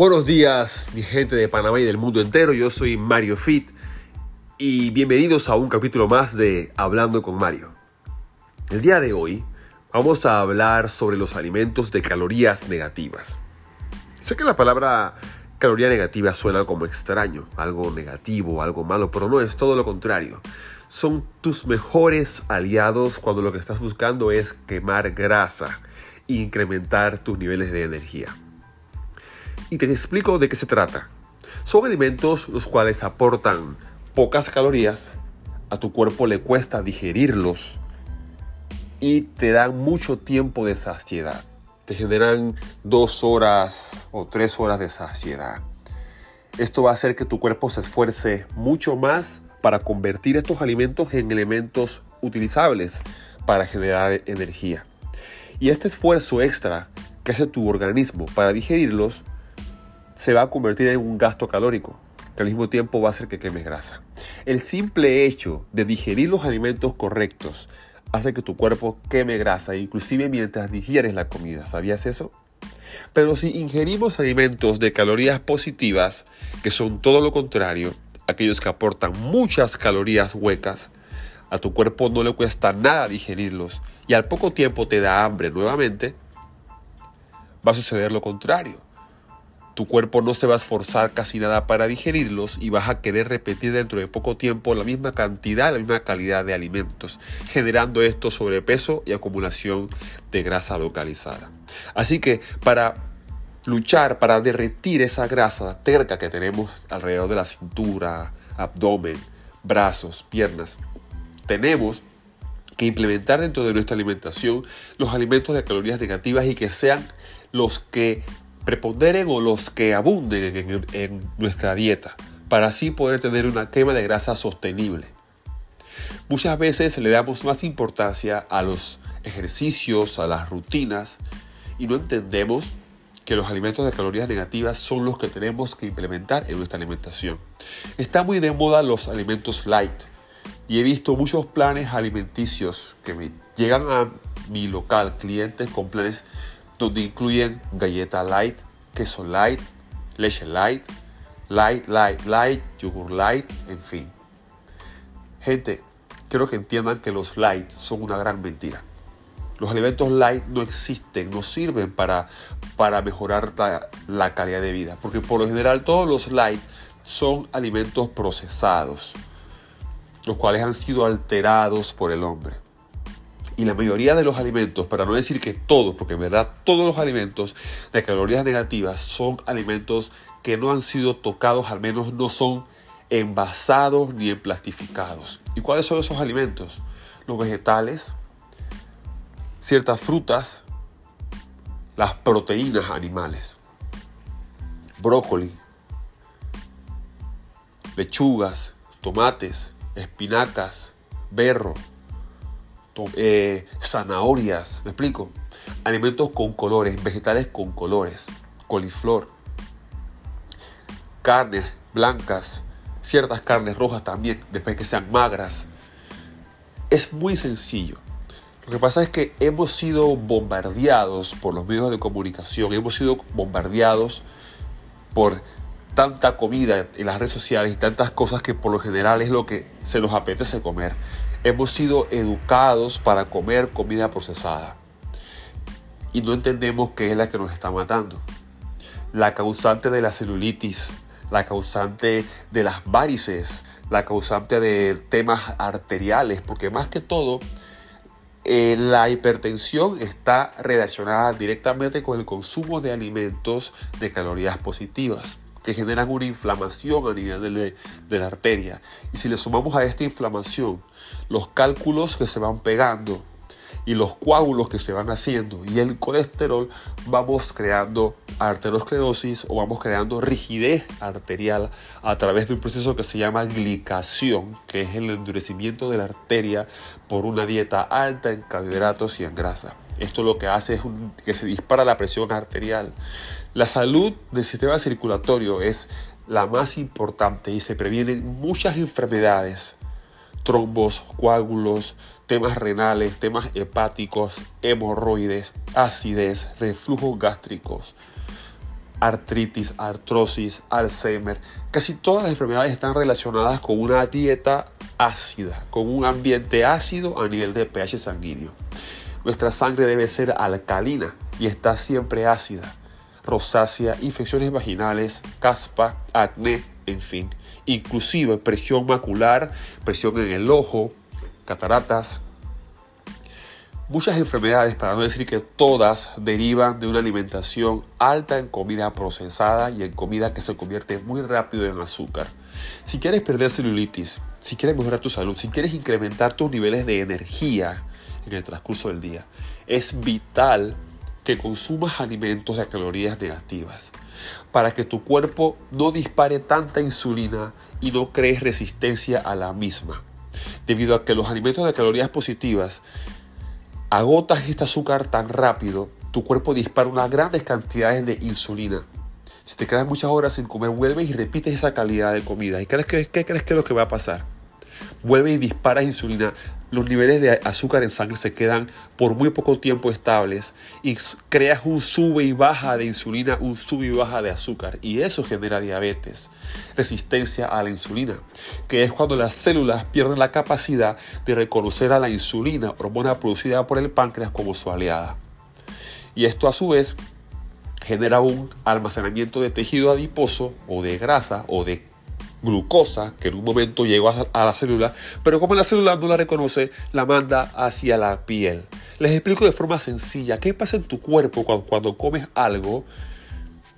Buenos días, mi gente de Panamá y del mundo entero. Yo soy Mario Fit y bienvenidos a un capítulo más de Hablando con Mario. El día de hoy vamos a hablar sobre los alimentos de calorías negativas. Sé que la palabra caloría negativa suena como extraño, algo negativo, algo malo, pero no es todo lo contrario. Son tus mejores aliados cuando lo que estás buscando es quemar grasa e incrementar tus niveles de energía y te explico de qué se trata. Son alimentos los cuales aportan pocas calorías, a tu cuerpo le cuesta digerirlos y te dan mucho tiempo de saciedad. Te generan dos horas o tres horas de saciedad. Esto va a hacer que tu cuerpo se esfuerce mucho más para convertir estos alimentos en elementos utilizables para generar energía. Y este esfuerzo extra que hace tu organismo para digerirlos se va a convertir en un gasto calórico, que al mismo tiempo va a hacer que queme grasa. El simple hecho de digerir los alimentos correctos hace que tu cuerpo queme grasa, inclusive mientras digieres la comida. ¿Sabías eso? Pero si ingerimos alimentos de calorías positivas, que son todo lo contrario, aquellos que aportan muchas calorías huecas, a tu cuerpo no le cuesta nada digerirlos y al poco tiempo te da hambre nuevamente, va a suceder lo contrario tu cuerpo no se va a esforzar casi nada para digerirlos y vas a querer repetir dentro de poco tiempo la misma cantidad, la misma calidad de alimentos, generando esto sobrepeso y acumulación de grasa localizada. Así que para luchar, para derretir esa grasa terca que tenemos alrededor de la cintura, abdomen, brazos, piernas, tenemos que implementar dentro de nuestra alimentación los alimentos de calorías negativas y que sean los que preponderen o los que abunden en, nuestra dieta, para así poder tener una quema de grasa sostenible. Muchas veces le damos más importancia a los ejercicios, a las rutinas, y no entendemos que los alimentos de calorías negativas son los que tenemos que implementar en nuestra alimentación. Está muy de moda los alimentos light y he visto muchos planes alimenticios que me llegan a mi local, clientes con planes donde incluyen galleta light, queso light, leche light, light, light, light, yogur light, en fin. Gente, quiero que entiendan que los light son una gran mentira. Los alimentos light no existen, no sirven para, para mejorar la, la calidad de vida, porque por lo general todos los light son alimentos procesados, los cuales han sido alterados por el hombre. Y la mayoría de los alimentos, para no decir que todos, porque en verdad todos los alimentos de calorías negativas son alimentos que no han sido tocados, al menos no son envasados ni emplastificados. ¿Y cuáles son esos alimentos? Los vegetales, ciertas frutas, las proteínas animales, brócoli, lechugas, tomates, espinacas, berro, eh, zanahorias, ¿me explico? Alimentos con colores, vegetales con colores, coliflor, carnes blancas, ciertas carnes rojas también, después que sean magras. Es muy sencillo. Lo que pasa es que hemos sido bombardeados por los medios de comunicación, hemos sido bombardeados por tanta comida en las redes sociales y tantas cosas que por lo general es lo que se nos apetece comer. Hemos sido educados para comer comida procesada y no entendemos qué es la que nos está matando. La causante de la celulitis, la causante de las varices, la causante de temas arteriales, porque más que todo eh, la hipertensión está relacionada directamente con el consumo de alimentos de calorías positivas que generan una inflamación a nivel de, de, la arteria. Y si le sumamos a esta inflamación los cálculos que se van pegando y los coágulos que se van haciendo y el colesterol, vamos creando arteriosclerosis o vamos creando rigidez arterial a través de un proceso que se llama glicación, que es el endurecimiento de la arteria por una dieta alta en carbohidratos y en grasa. Esto lo que hace es que se dispara la presión arterial. La salud del sistema circulatorio es la más importante y se previenen muchas enfermedades, trombos, coágulos, temas renales, temas hepáticos, hemorroides, acidez, reflujos gástricos. artritis, artrosis, Alzheimer. Casi todas las enfermedades están relacionadas con una dieta ácida, con un ambiente ácido a nivel de pH sanguíneo. Nuestra sangre debe ser alcalina y está siempre ácida. Rosácea, infecciones vaginales, caspa, acné, en fin. Inclusive presión macular, presión en el ojo, cataratas, Muchas enfermedades, para no decir que todas, derivan de una alimentación alta en comida procesada y en comida que se convierte muy rápido en azúcar. Si quieres perder celulitis, si quieres mejorar tu salud, si quieres incrementar tus niveles de energía en el transcurso del día, es vital que consumas alimentos de calorías negativas para que tu cuerpo no dispare tanta insulina y no crees resistencia a la misma. Debido a que los alimentos de calorías positivas agotas este azúcar tan rápido, tu cuerpo dispara unas grandes cantidades de insulina. Si te quedas muchas horas sin comer, vuelves y repites esa calidad de comida. ¿Y crees que, qué crees que es lo que va a pasar? Vuelve y dispara insulina. Los niveles de azúcar en sangre se quedan por muy poco tiempo estables y creas un sube y baja de insulina, un sube y baja de azúcar. Y eso genera diabetes, resistencia a la insulina, que es cuando las células pierden la capacidad de reconocer a la insulina, hormona producida por el páncreas, como su aliada. Y esto a su vez genera un almacenamiento de tejido adiposo o de grasa o de glucosa que en un momento llegó a, la célula, pero como la célula no la reconoce, la manda hacia la piel. Les explico de forma sencilla qué pasa en tu cuerpo cuando, cuando comes algo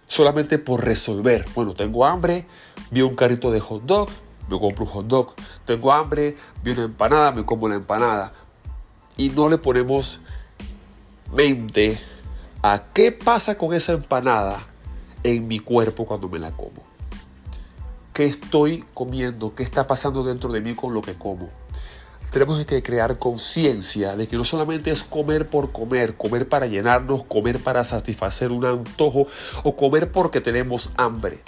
solamente por resolver. Bueno, tengo hambre, vi un carrito de hot dog, me compro un hot dog. Tengo hambre, vi una empanada, me como la empanada. Y no le ponemos mente a qué pasa con esa empanada en mi cuerpo cuando me la como qué estoy comiendo, qué está pasando dentro de mí con lo que como. Tenemos que crear conciencia de que no solamente es comer por comer, comer para llenarnos, comer para satisfacer un antojo o comer porque tenemos hambre.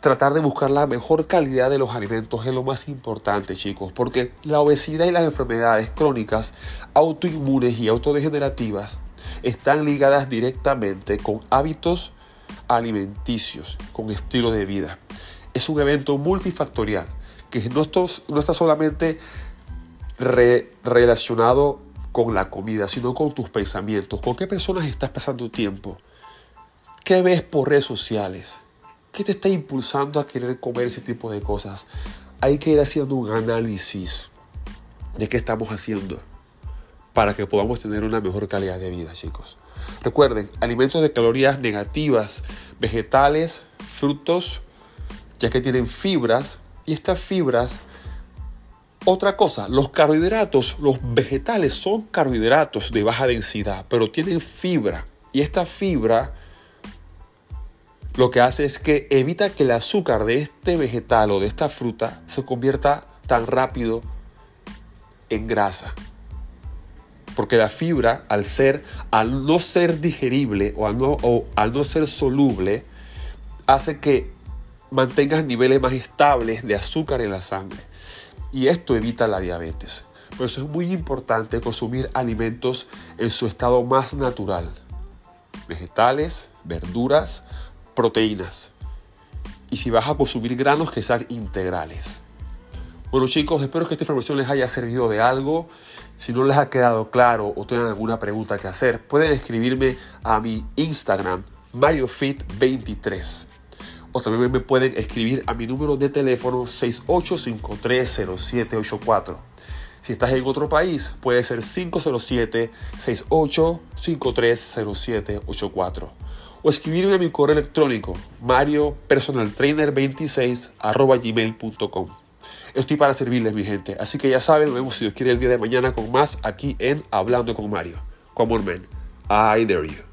Tratar de buscar la mejor calidad de los alimentos es lo más importante, chicos, porque la obesidad y las enfermedades crónicas, autoinmunes y autodegenerativas están ligadas directamente con hábitos alimenticios, con estilo de vida es un evento multifactorial, que no, está solamente relacionado con la comida, sino con tus pensamientos, con qué personas estás pasando tiempo, qué ves por redes sociales, qué te está impulsando a querer comer ese tipo de cosas. Hay que ir haciendo un análisis de qué estamos haciendo para que podamos tener una mejor calidad de vida, chicos. Recuerden, alimentos de calorías negativas, vegetales, frutos, ya que tienen fibras y estas fibras, otra cosa, los carbohidratos, los vegetales son carbohidratos de baja densidad, pero tienen fibra y esta fibra lo que hace es que evita que el azúcar de este vegetal o de esta fruta se convierta tan rápido en grasa. Porque la fibra, al ser, al no ser digerible o al no, o al no ser soluble, hace que mantengas niveles más estables de azúcar en la sangre. Y esto evita la diabetes. Por eso es muy importante consumir alimentos en su estado más natural. Vegetales, verduras, proteínas. Y si vas a consumir granos que sean integrales. Bueno chicos, espero que esta información les haya servido de algo. Si no les ha quedado claro o tienen alguna pregunta que hacer, pueden escribirme a mi Instagram, MarioFit23 o también me pueden escribir a mi número de teléfono 68530784. Si estás en otro país, puede ser 507-68530784. O escribirme a mi correo electrónico mariopersonaltrainer26 gmail.com. Estoy para servirles, mi gente. Así que ya saben, nos vemos si Dios quiere el día de mañana con más aquí en Hablando con Mario. Come on, man. I dare you.